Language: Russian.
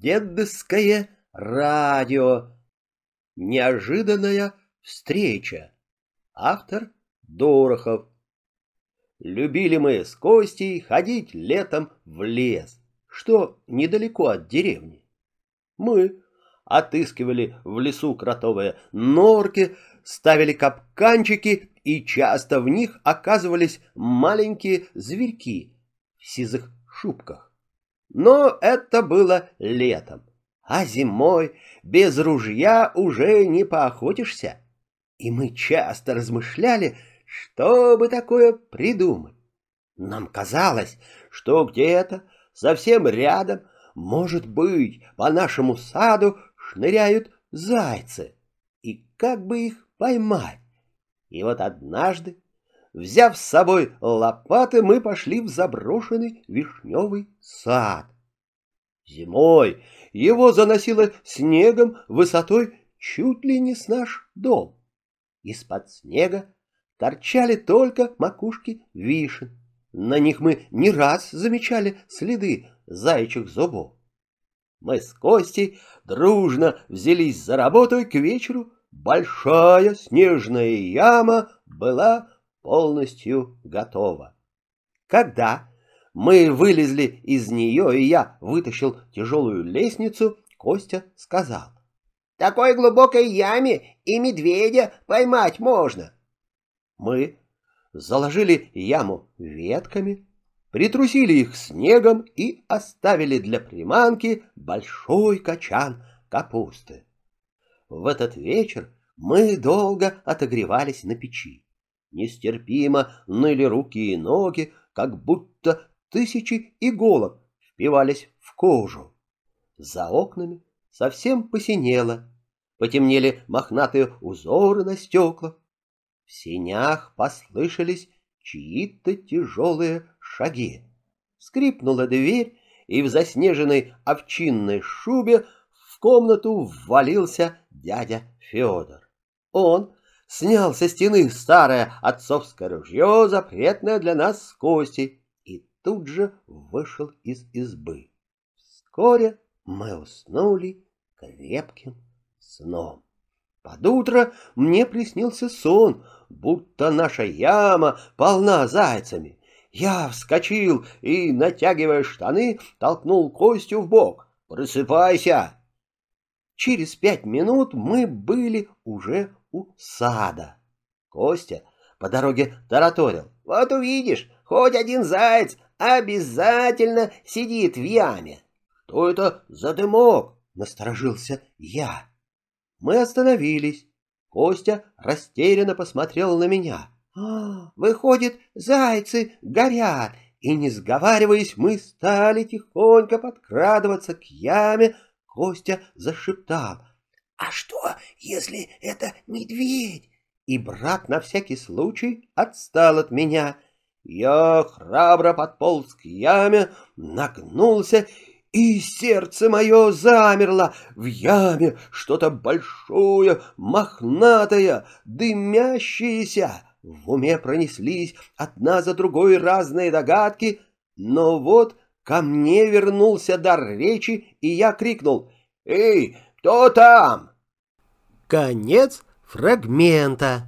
дедовское радио. Неожиданная встреча. Автор Дорохов. Любили мы с Костей ходить летом в лес, что недалеко от деревни. Мы отыскивали в лесу кротовые норки, ставили капканчики, и часто в них оказывались маленькие зверьки в сизых шубках. Но это было летом, а зимой без ружья уже не поохотишься. И мы часто размышляли, что бы такое придумать? Нам казалось, что где-то совсем рядом, может быть, по нашему саду шныряют зайцы. И как бы их поймать? И вот однажды, взяв с собой лопаты, мы пошли в заброшенный вишневый сад. Зимой его заносило снегом высотой чуть ли не с наш дом. Из-под снега торчали только макушки вишен. На них мы не раз замечали следы заячьих зубов. Мы с Костей дружно взялись за работу, и к вечеру большая снежная яма была полностью готова. Когда мы вылезли из нее, и я вытащил тяжелую лестницу, Костя сказал. — Такой глубокой яме и медведя поймать можно. Мы заложили яму ветками, притрусили их снегом и оставили для приманки большой качан капусты. В этот вечер мы долго отогревались на печи. Нестерпимо ныли руки и ноги, как будто тысячи иголок впивались в кожу. За окнами совсем посинело, потемнели мохнатые узоры на стеклах, в сенях послышались чьи-то тяжелые шаги. Скрипнула дверь, и в заснеженной овчинной шубе в комнату ввалился дядя Федор. Он снял со стены старое отцовское ружье, запретное для нас с Костей, и тут же вышел из избы. Вскоре мы уснули крепким сном. Под утро мне приснился сон, будто наша яма полна зайцами. Я вскочил и, натягивая штаны, толкнул Костю в бок. «Просыпайся!» Через пять минут мы были уже у сада. Костя по дороге тараторил. «Вот увидишь, хоть один заяц обязательно сидит в яме». «Что это за дымок?» — насторожился я. Мы остановились. Костя растерянно посмотрел на меня. «А, «Выходит, зайцы горят!» И, не сговариваясь, мы стали тихонько подкрадываться к яме. Костя зашептал. «А что, если это медведь?» И брат на всякий случай отстал от меня. Я храбро подполз к яме, нагнулся и сердце мое замерло в яме что-то большое, мохнатое, дымящееся. В уме пронеслись одна за другой разные догадки, но вот ко мне вернулся дар речи, и я крикнул «Эй, кто там?» Конец фрагмента.